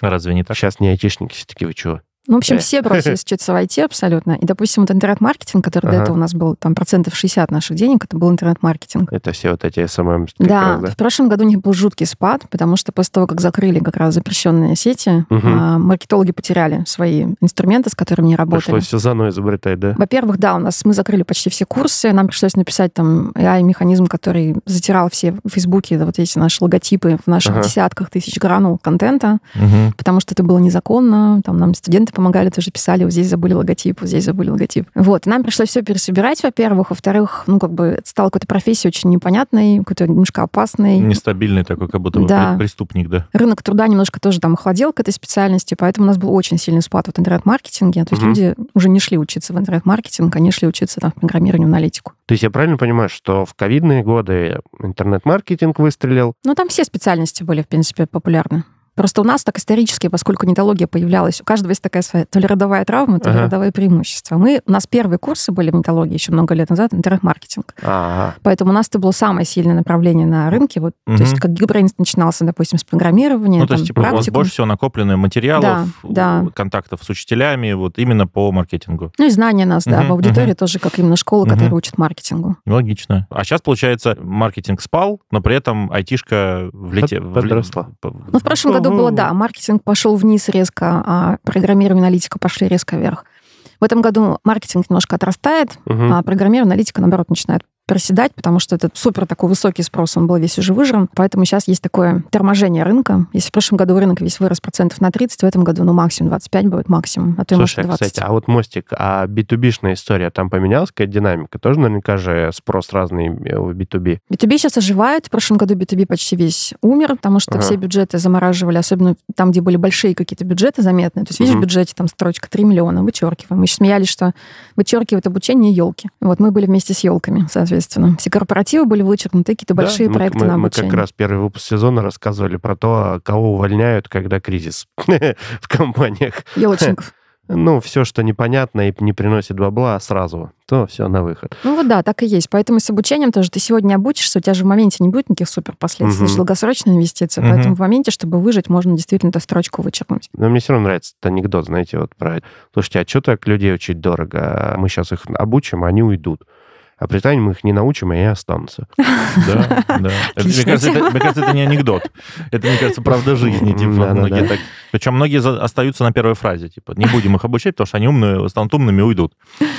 Разве не так? Сейчас не айтишники, все таки вы чего? Ну, в общем, Э. все бросились [LAUGHS] учиться в IT абсолютно. И, допустим, вот интернет-маркетинг, который до Ага. этого у нас был там процентов 60 наших денег, это был интернет-маркетинг. Это все вот эти SMM. как Да, раз, в прошлом году у них был жуткий спад, потому что после того, как закрыли как раз запрещенные сети, а, маркетологи потеряли свои инструменты, с которыми они работали. Пришлось все заново изобретать, да? Во-первых, да, у нас мы закрыли почти все курсы, нам пришлось написать там AI-механизм, который затирал все в Фейсбуке, вот эти наши логотипы в наших Ага. десятках тысяч гранул контента, Мгм. потому что это было незаконно, там нам студенты помогали, тоже писали, вот здесь забыли логотип, вот здесь забыли логотип. Вот, и нам пришлось все пересобирать, во-первых, во-вторых, ну, как бы это стало какой-то профессией очень непонятной, какой-то немножко опасной. Нестабильный такой, как будто бы Да. преступник, да. Рынок труда немножко тоже там охладел к этой специальности, поэтому у нас был очень сильный спад в интернет-маркетинге. То есть Мгм. люди уже не шли учиться в интернет-маркетинг, они шли учиться там в программированию, аналитику. То есть я правильно понимаю, что в ковидные годы интернет-маркетинг выстрелил, Ну, там все специальности были, в принципе, популярны. Просто у нас так исторически, поскольку нетология появлялась, у каждого есть такая своя то ли родовая травма, то ли Ага. родовое преимущество. Мы, у нас первые курсы были в нетологии еще много лет назад, интернет-маркетинг. Ага. Поэтому у нас это было самое сильное направление на рынке. Вот, Мгм. То есть как Geekbrains начинался, допустим, с программирования, Ну, то там, есть, типа, у вас больше всего накоплено материалов, Да, да. контактов с учителями, вот именно по маркетингу. Ну и знания нас, да, Мгм, в аудитории мгм. тоже, как именно школа, Мгм. которая учит маркетингу. Логично. А сейчас, получается, маркетинг спал, но при этом айтишка влетела. Под- подросла. Ну, в прошлом году было, да, маркетинг пошел вниз резко, а программирование, аналитика пошли резко вверх. В этом году маркетинг немножко отрастает, Мгм. а программирование, аналитика, наоборот, начинает проседать, потому что этот супер такой высокий спрос, он был весь уже выжран. Поэтому сейчас есть такое торможение рынка. Если в прошлом году рынок весь вырос процентов на 30, в этом году, ну, максимум 25 будет максимум, а то и может Слушай, 20. кстати, а вот мостик, а B2B-шная история, там поменялась какая динамика? Тоже наверняка же спрос разный в B2B. B2B сейчас оживает. В прошлом году B2B почти весь умер, потому что Ага. все бюджеты замораживали, особенно там, где были большие какие-то бюджеты заметные. То есть, видишь, Мгм. в бюджете там строчка 3 миллиона, вычеркиваем. Мы еще смеялись, что вычеркивают обучение елки. Вот мы были вместе с елками, соответственно. Все корпоративы были вычеркнуты, какие-то Да, большие мы- проекты мы, на мы обучение. как раз первый выпуск сезона рассказывали про то, кого увольняют, когда кризис [LAUGHS] в компаниях. Елочников. [LAUGHS] Ну, все, что непонятно и не приносит бабла, сразу, то все на выход. Ну вот да, так и есть. Поэтому с обучением тоже ты сегодня обучишься, у тебя же в моменте не будет никаких супер последствий. Мгм. долгосрочная инвестиция. Мгм. Поэтому в моменте, чтобы выжить, можно действительно эту строчку вычеркнуть. Но мне все равно нравится этот анекдот, знаете, вот про... Слушайте, а что так людей учить дорого? Мы сейчас их обучим, а они уйдут. А при этом мы их не научим, и они останутся. [LAUGHS] Да, да. Мне кажется, это, не анекдот. Это, мне кажется, правда жизни. Типа, Да, да, многие да. Причем многие за- остаются на первой фразе. Типа, не будем их обучать, потому что они умные, станут умными и уйдут.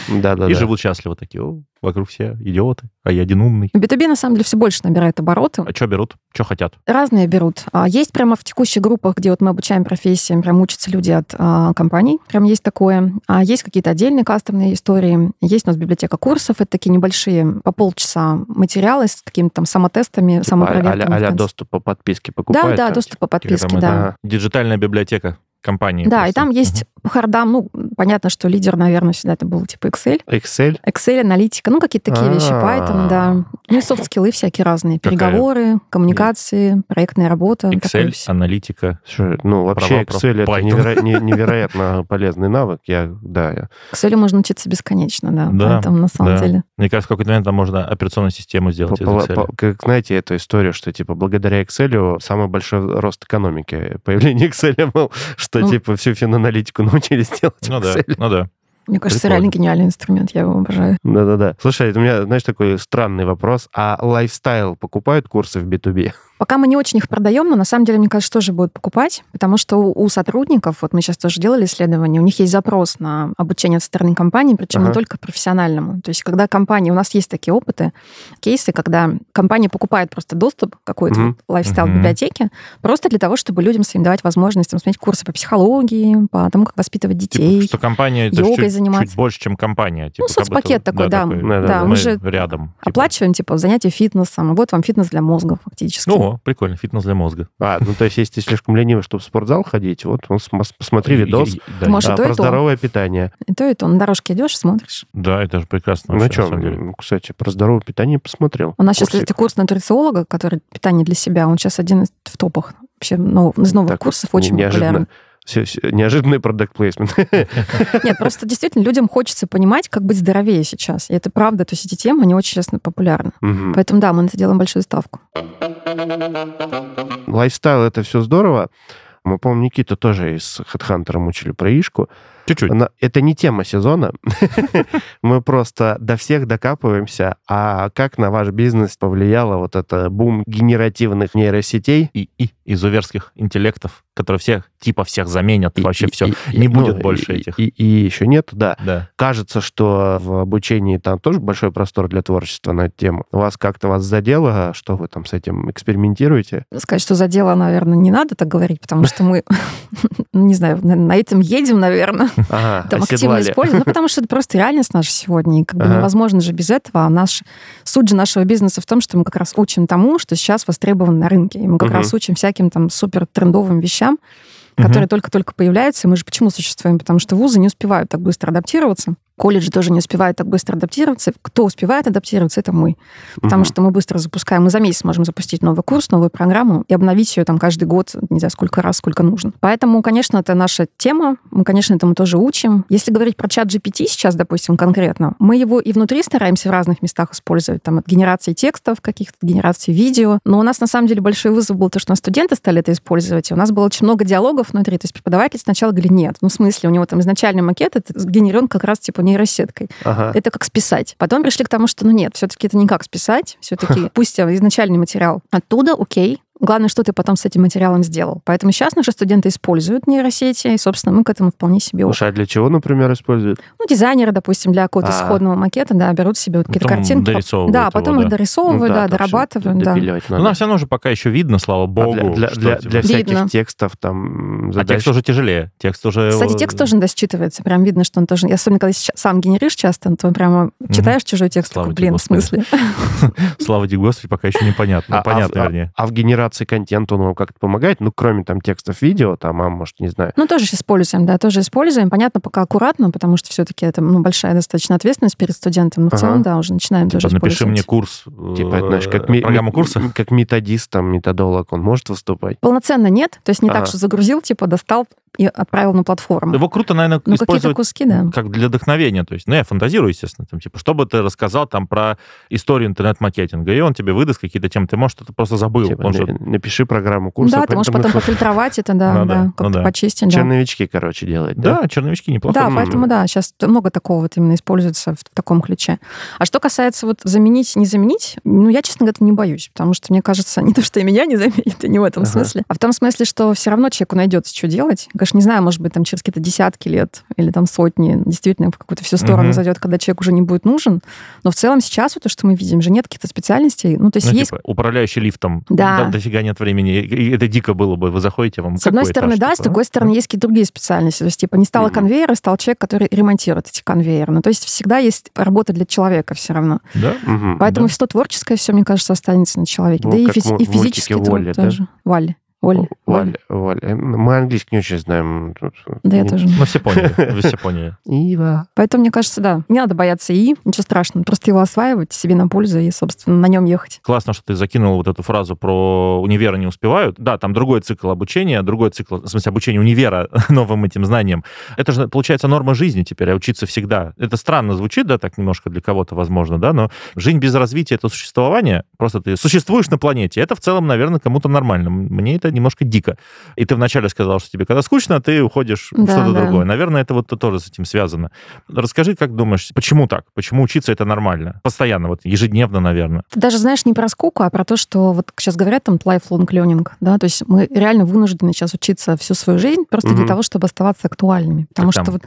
Да-да-да. И живут счастливо такие. Вокруг все идиоты, а я один умный. B2B на самом деле все больше набирает обороты. А что берут? Что хотят? Разные берут. А, Есть прямо в текущих группах, где вот мы обучаем профессиям, прям учатся люди от а, компаний. Прям есть такое. А есть какие-то отдельные кастомные истории. Есть у нас библиотека курсов. Это такие небольшие по полчаса материалы с какими-то там самотестами, Типа самопроверками. а-ля, конце. доступ по подписке Да, покупают? да, там, доступ по подписке, да. Ага. Диджитальная библиотека компании. Да, и просто. там есть по хардам, ну, понятно, что лидер, наверное, всегда это был типа Excel. Excel? Excel, аналитика, ну, какие-то такие вещи, Python, да. Ну, и софт-скиллы всякие разные. Какая? Переговоры, коммуникации, проектная работа. Excel, аналитика. Слушай, Ну, вообще, Права Excel это неверо- не- [LAUGHS] невероятно полезный навык. Я, да, я- Excel можно учиться бесконечно, да. Да, Поэтому на самом да. деле. Мне кажется, в какой-то момент там можно операционную систему сделать из Excel. по- как знаете эту историю, что типа благодаря Excel самый большой рост экономики. Появление Excel был, что Ну. типа всю финаналитику [LAUGHS] научились делать в Ну да, ну да. Мне кажется, Прикольно. реально гениальный инструмент, я его обожаю. Да-да-да. Слушай, у меня, знаешь, такой странный вопрос. А лайфстайл покупают курсы в B2B? Пока мы не очень их продаем, но на самом деле, мне кажется, тоже будут покупать, потому что у, у сотрудников, вот мы сейчас тоже делали исследование, у них есть запрос на обучение со стороны компании, причем Ага. не только профессиональному. То есть, когда компания, у нас есть такие опыты, кейсы, когда компания покупает просто доступ к какой-то Мгм. вот лайфстайл Мгм. библиотеке, просто для того, чтобы людям своим давать возможность там, смотреть курсы по психологии, по тому, как воспитывать детей. Типа, что компания это йогой чуть, заниматься. чуть больше, чем компания. Типа, Ну, как будто- соцпакет такой, да. Да, Да, мы мы же рядом. типа. Оплачиваем, типа, занятия фитнесом, вот вам фитнес для мозга фактически. Ну, о, прикольно, фитнес для мозга. А, ну то есть, если ты слишком ленивый, чтобы в спортзал ходить, вот он посмотри И- видос да, а, и то, про то. здоровое питание. И то, и то. На дорожке идешь, смотришь. Да, это же прекрасно. Ну что, кстати, про здоровое питание посмотрел. У нас сейчас, кстати, курс нутрициолога, который питание для себя, он сейчас один из в топах. Вообще нов- из новых Так, курсов очень неожиданно. популярен. Всё- всё- неожиданный product placement. [LAUGHS] Нет, просто действительно людям хочется понимать, как быть здоровее сейчас. И это правда, то есть эти темы, они очень, честно, популярны. Мгм. Поэтому да, мы на это делаем большую ставку. Лайфстайл это все здорово. Мы, помню, Никиту тоже из HeadHunter мучили про Ишку. Чуть-чуть. Она- Это не тема сезона. [LAUGHS] Мы просто до всех докапываемся. А как на ваш бизнес повлияло вот это бум генеративных нейросетей? И, и изуверских интеллектов, которые всех, типа всех заменят. И- вообще и- все. и- Не и- будет ну, больше и- этих. И, и еще нет, да. Да. Кажется, что в обучении там тоже большой простор для творчества на эту тему. Вас как-то вас задело? Что вы там с этим экспериментируете? Сказать, что за дело, наверное, не надо так говорить, потому что мы, ну, [LAUGHS] не знаю, на, на этом едем, наверное. [LAUGHS] Ага, там активно оседлали. используем. Ну, потому что это просто реальность наша сегодня. И как бы Ага. невозможно же без этого. А наш, суть же нашего бизнеса в том, что мы как раз учим тому, что сейчас востребовано на рынке. И мы как Мгм. раз учим всяким там супер трендовым вещам, которые только-только появляются. И мы же почему существуем? Потому что вузы не успевают так быстро адаптироваться. Колледжи тоже не успевают так быстро адаптироваться. Кто успевает адаптироваться, это мы. Потому Мгм. что мы быстро запускаем. Мы за месяц можем запустить новый курс, новую программу и обновить ее там каждый год, не знаю, сколько раз, сколько нужно. Поэтому, конечно, это наша тема. Мы, конечно, этому тоже учим. Если говорить про чат GPT сейчас, допустим, конкретно, мы его и внутри стараемся в разных местах использовать. Там от генерации текстов каких-то, генерации видео. Но у нас, на самом деле, большой вызов был то, что у нас студенты стали это использовать. И у нас было очень много диалогов внутри. То есть преподаватель сначала говорит, нет, ну, в смысле, у него там изначальный макет, это сгенерен как раз типа нейросеткой. Ага. Это как списать. Потом пришли к тому, что, ну нет, все-таки это не как списать. Все-таки [LAUGHS] пусть изначальный материал оттуда, окей. Главное, что ты потом с этим материалом сделал. Поэтому сейчас наши студенты используют нейросети, и, собственно, мы к этому вполне себе... Слушай, а для чего, например, используют? Ну, дизайнеры, допустим, для какого-то А. исходного макета, да, берут себе вот какие-то картинки. дорисовывают Да, его, потом да. их дорисовывают, Ну да, всё дорабатывают, да. Ну, нам все равно же пока еще видно, слава А богу. для, для, что, для, типа, для всяких Видно. текстов там А задач. текст уже тяжелее. Текст уже... Кстати, текст тоже, да, считывается. Прям видно, что он тоже... Особенно, когда сам генеришь часто, то прямо читаешь чужой текст, Слава такой, блин, в смысле? [LAUGHS] Слава тебе, Господи, пока еще непонятно. Ну, А- понятно, а, вернее. А, в генерации контента он вам как-то помогает? Ну, кроме там текстов видео, там, а может, не знаю. Ну, тоже используем, да, тоже используем. Понятно, пока аккуратно, потому что все-таки это ну, большая достаточно ответственность перед студентом. Но в Ага. целом, да, уже начинаем тоже Типа, напиши использовать. мне курс, Типа, это, знаешь, как, э, ми- курса. как методист, там, методолог, он может выступать? Полноценно нет, то есть не Ага. так, что загрузил, типа, достал и отправил на платформу. Его круто, наверное, Ну, какие-то использовать куски, да. как для вдохновения. То есть, ну, я фантазирую, естественно, там, типа, что бы ты рассказал там про историю интернет-маркетинга, и он тебе выдаст какие-то темы. Ты, может, это просто забыл. Типа, Он же- на- напиши программу курса. да, ты можешь потом пофильтровать это, да, [LAUGHS] Ну да, да, ну как-то да. почистить, да. Черновички, короче, делать, да? Да, черновички неплохо. Да, поэтому да, сейчас много такого вот именно используется в таком ключе. А что касается вот заменить, не заменить, ну, я, честно говоря, не боюсь, потому что, мне кажется, [LAUGHS] не то, что и меня не заменит, и не в этом Ага. смысле, а в том смысле, что все равно человеку найдется, что делать. Конечно, не знаю, может быть, там через какие-то десятки лет или там сотни действительно в какую-то всю сторону Мгм. зайдет, когда человек уже не будет нужен. Но в целом сейчас вот то, что мы видим, же нет каких-то специальностей. Ну, то есть Ну, есть типа, управляющий лифтом. Да. Да, дофига нет времени. И- Это дико было бы. Вы заходите, вам С одной стороны, этаж, да, с типа, другой а? стороны, есть какие-то другие специальности. То есть, типа, не стало Мгм. конвейера, стал человек, который ремонтирует эти конвейеры. Ну, то есть всегда есть работа для человека все равно. Да? Мгм. Поэтому Да. все творческое, все, мне кажется, останется на человеке. Ну, да и, в- и в мультике физически то- «Волли», да? тоже. Валли. Валли. Валя, Валя. Э, Мы английский не очень знаем. Да, я не- тоже. Ну, все поняли. Вы все поняли. [LAUGHS] Ива. Поэтому, мне кажется, да, не надо бояться ИИ, ничего страшного. Просто его осваивать себе на пользу и, собственно, на нем ехать. Классно, что ты закинул вот эту фразу про универа не успевают. Да, там другой цикл обучения, другой цикл, в смысле, обучения универа [LAUGHS] новым этим знаниям. Это же, получается, норма жизни теперь, а учиться всегда. Это странно звучит, да, так немножко для кого-то, возможно, да, но жизнь без развития — это существование. Просто ты существуешь на планете. Это в целом, наверное, кому-то нормально. Мне это это немножко дико. И ты вначале сказал, что тебе когда скучно, ты уходишь в Да, что-то да. другое. Наверное, это вот тоже с этим связано. Расскажи, как думаешь, почему так? Почему учиться это нормально? Постоянно, вот ежедневно, наверное. Ты даже знаешь не про скуку, а про то, что вот сейчас говорят там lifelong learning, да, то есть мы реально вынуждены сейчас учиться всю свою жизнь просто для Мгм. того, чтобы оставаться актуальными. Потому Так что там- вот,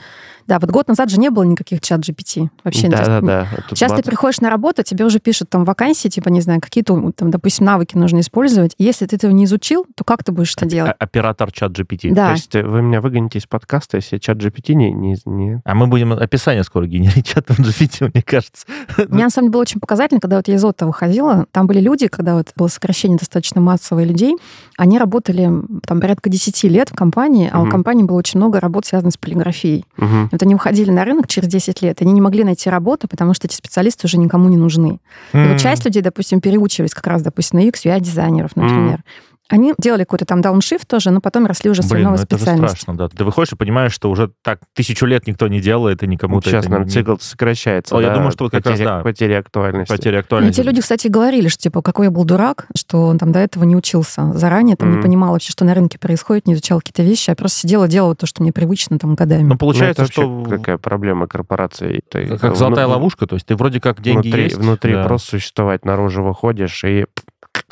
да, вот год назад же не было никаких чат GPT вообще. есть Да-да-да. Тут Сейчас ты бац. приходишь на работу, тебе уже пишут там вакансии, типа, не знаю, какие-то, там, допустим, навыки нужно использовать. И если ты этого не изучил, то как ты будешь это делать? Оператор чат GPT. Да. То есть э, вы меня выгоните из подкаста, если чат GPT не... не, не- А мы будем описание скоро генерить чатом GPT, [LAUGHS] мне кажется. Мне, на самом деле, было очень показательно, когда вот я из Отто выходила, там были люди, когда вот было сокращение достаточно массовое людей, они работали там порядка 10 лет в компании, а у Мгм. компании было очень много работ, связанных с полиграфией. Мгм. Вот они уходили на рынок через 10 лет, они не могли найти работу, потому что эти специалисты уже никому не нужны. И вот часть людей, допустим, переучивались как раз, допустим, на UX, UI-дизайнеров, например. Они делали какой-то там дауншифт тоже, но потом росли уже Блин, ну новой это же специальности. страшно, да. Ты выходишь и понимаешь, что уже так тысячу лет никто не делает, и никому-то Сейчас, это наверное, не- цикл сокращается. О, я да, думаю, что вот как раз, потери- да. Потери актуальности. потеря И актуальности. эти люди, кстати, говорили, что типа какой я был дурак, что он там до этого не учился заранее, там Мгм. не понимал вообще, что на рынке происходит, не изучал какие-то вещи, а просто сидела, делала то, что мне привычно там годами. Ну, Ну, получается, это вообще что какая проблема корпорации? Ты как, как золотая ловушка, то есть ты вроде как деньги внутри, есть. внутри да. просто существовать, наружу выходишь и...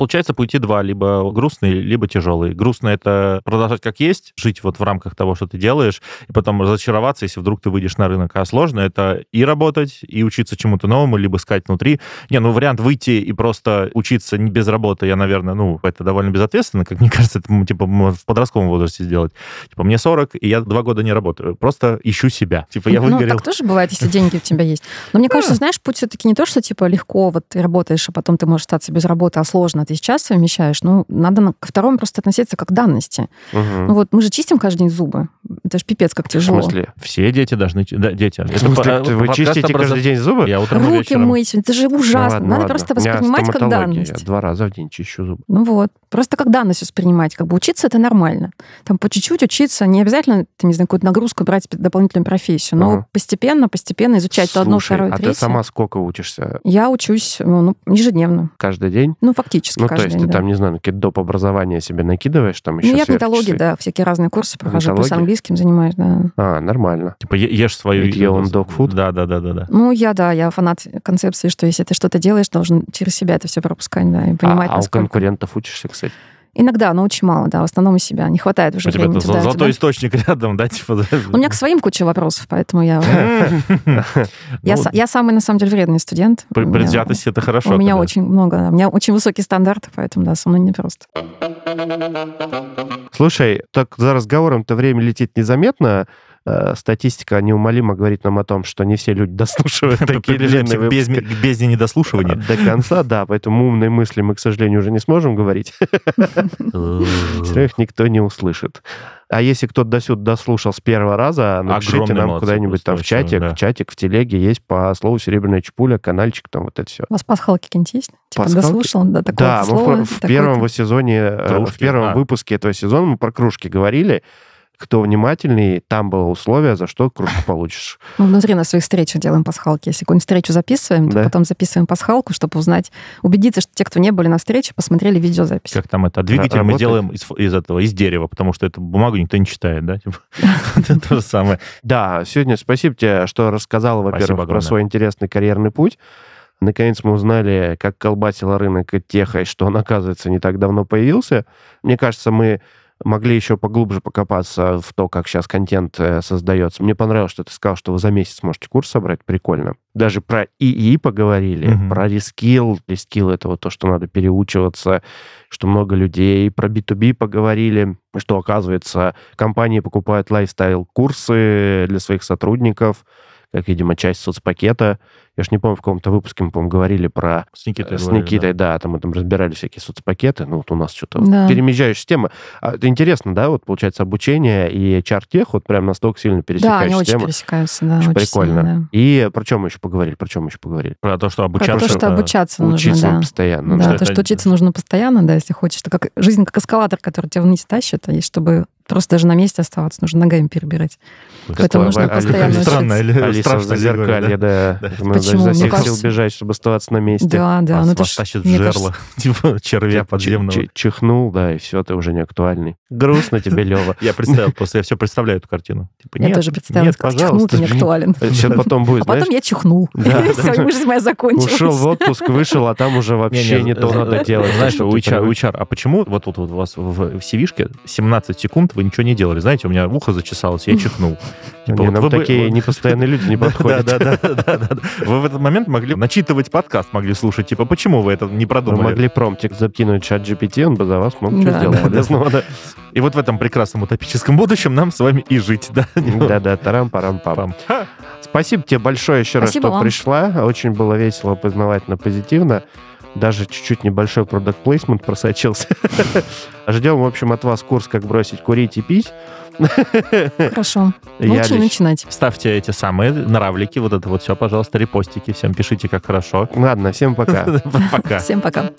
Получается пути два, либо грустный, либо тяжелый. Грустный — это продолжать как есть, жить вот в рамках того, что ты делаешь, и потом разочароваться, если вдруг ты выйдешь на рынок. А сложно — это и работать, и учиться чему-то новому, либо искать внутри. Не, ну вариант выйти и просто учиться не без работы, я, наверное, ну, это довольно безответственно, как мне [LAUGHS] кажется, это, типа, в подростковом возрасте сделать. Типа, мне 40, и я два года не работаю. Просто ищу себя. Типа, я ну, выгорел. так тоже бывает, если деньги у тебя есть. Но мне [LAUGHS] кажется, знаешь, путь все-таки не то, что типа легко, вот ты работаешь, а потом ты можешь остаться без работы, а сложно, ты сейчас совмещаешь. Ну, надо на- ко второму просто относиться как к данности. Мгм. Ну вот мы же чистим каждый день зубы. Это же пипец, как В тяжело. смысле? Все дети должны... Да, дети. В смысле, ты- вы чистите каждый день зубы? Я утром Руки вечером. мыть, это же Ну ужасно. ладно, Надо ладно. просто воспринимать как данность. Я два раза в день чищу зубы. Ну вот, просто как данность воспринимать. Как бы учиться это нормально. Там по чуть-чуть учиться, не обязательно, ты не знаю, какую-то нагрузку брать, дополнительную профессию, но Ага. постепенно, постепенно изучать то одно, второе, а ты третье. сама сколько учишься? Я учусь ну, ежедневно. Каждый день? Ну, фактически Ну, то есть день, ты да. там, не знаю, какие-то доп. образования себе накидываешь, там еще Ну, я сверхчасы? да, всякие разные курсы прохожу, плюс английским занимаюсь, да. А, нормально. Типа е- ешь свою... Own dog food? Да, да, да, да, да. Ну, я, да, я фанат концепции, что если ты что-то делаешь, должен через себя это все пропускать, да, и понимать, а, а у конкурентов учишься, кстати? Иногда, но очень мало, да, в основном из себя. Не хватает уже У тебя времени это туда, золотой источник [LAUGHS] рядом, да, типа... да? У меня к своим куча вопросов, поэтому я... [LAUGHS] Я, Ну, я самый, на самом деле, вредный студент. У Предвзятость это хорошо. У меня очень много, у меня очень высокие стандарты, поэтому, да, со мной непросто. Слушай, так за разговором-то время летит незаметно. Э, Статистика неумолимо говорит нам о том, что не все люди дослушивают [LAUGHS] такие длинные выпуски к бездне недослушивания. до конца, да, поэтому умные мысли мы, к сожалению, уже не сможем говорить. [LAUGHS] Их никто не услышит. А если кто-то до сюда дослушал с первого раза, напишите нам куда-нибудь там в чатик, да. в чатик, в телеге есть по слову «Серебряная чепуля», канальчик, там вот это все. У вас пасхалки какие-нибудь есть? Типа Пасхалки? дослушал, да, такое Да, мы в, первом сезоне, э, в первом а. выпуске этого сезона мы про кружки говорили. Кто внимательный, там было условие, за что кружку [LAUGHS] получишь. Мы внутри на своих встречах делаем пасхалки. Если какую-нибудь встречу записываем, то Да. потом записываем пасхалку, чтобы узнать, убедиться, что те, кто не были на встрече, посмотрели видеозапись. Как там это? Двигатель мы работает? делаем из, из этого, из дерева, потому что эту бумагу никто не читает, да? Типа, [LAUGHS] Это то же самое. Да, сегодня спасибо тебе, что рассказал, во-первых, про свой интересный карьерный путь. Наконец мы узнали, как колбасила рынок и теха, и что он, оказывается, не так давно появился. Мне кажется, мы могли еще поглубже покопаться в то, как сейчас контент э, создается. Мне понравилось, что ты сказал, что вы за месяц можете курс собрать. Прикольно. Даже про ИИ поговорили, Мгм. про рескилл. Рескилл — это вот то, что надо переучиваться, что много людей. Про B2B поговорили, что, оказывается, компании покупают лайфстайл-курсы для своих сотрудников, как, видимо, часть соцпакета. Я ж не помню, в каком-то выпуске мы, по-моему, говорили про... С Никитой. С говорили, Никитой, да. там мы там разбирали всякие соцпакеты. Ну, вот у нас что-то Да. перемещающая тема. А, это интересно, да, вот, получается, обучение и HR-тех вот прям настолько сильно Да, пересекающаяся они очень пересекаются, да, Очень очень прикольно. сильно, да. И про чем мы еще поговорили? Про чем мы еще поговорили? Про то, что Про обучаться... то, что обучаться Учиться нужно, да. постоянно. Да, что то, это- что учиться нужно постоянно, да, если хочешь. Это как жизнь как эскалатор, который тебя вниз тащит, а и чтобы просто даже на месте оставаться, нужно ногами перебирать. Поэтому нужно постоянно учиться. Странно или Алиса в зазеркалье, да. Да. Мы Почему за Мне всех сил кажется- бежать, чтобы оставаться на месте. Да, да. вас, ну вас ж, тащит в жерло, [LAUGHS] типа червя Ч- подземного. Чихнул, да, и все, ты уже не актуальный. Грустно тебе, Лева. Я представил, просто я все представляю эту картину. Типа, Я тоже представила, чихнул, ты не актуален. Сейчас потом будет, А потом я чихнул. Все, [LAUGHS] жизнь моя закончилась. ушел в отпуск, вышел, а там уже вообще не то надо делать. Знаешь, что у HR, а почему вот тут вот у вас в, CV-шке 17 секунд вы ничего не делали? Знаете, у меня ухо зачесалось, я чихнул. [LAUGHS] Типа, Не, вот нам вы бы- такие непостоянные люди не подходят. Да, да, да, да, да, да. Вы в этот момент могли начитывать подкаст, могли слушать. Типа, почему вы это не Мы продумали? могли промптик закинуть чат GPT, он бы за вас мог что Да, сделать да, полезного. да. И вот в этом прекрасном утопическом будущем нам с вами и жить, да? Да-да, тарам-парам-пам. Спасибо тебе большое еще раз, Спасибо что вам. пришла. Очень было весело, познавательно, позитивно. Даже чуть-чуть небольшой продукт плейсмент просочился. [LAUGHS] Ждем, в общем, от вас курс «Как бросить курить и пить». Хорошо. Я Лучше начинать. Ставьте эти самые нравлики, вот это вот все, пожалуйста, репостики. Всем пишите, как хорошо. Ладно, всем пока. [LAUGHS] Пока. Всем пока.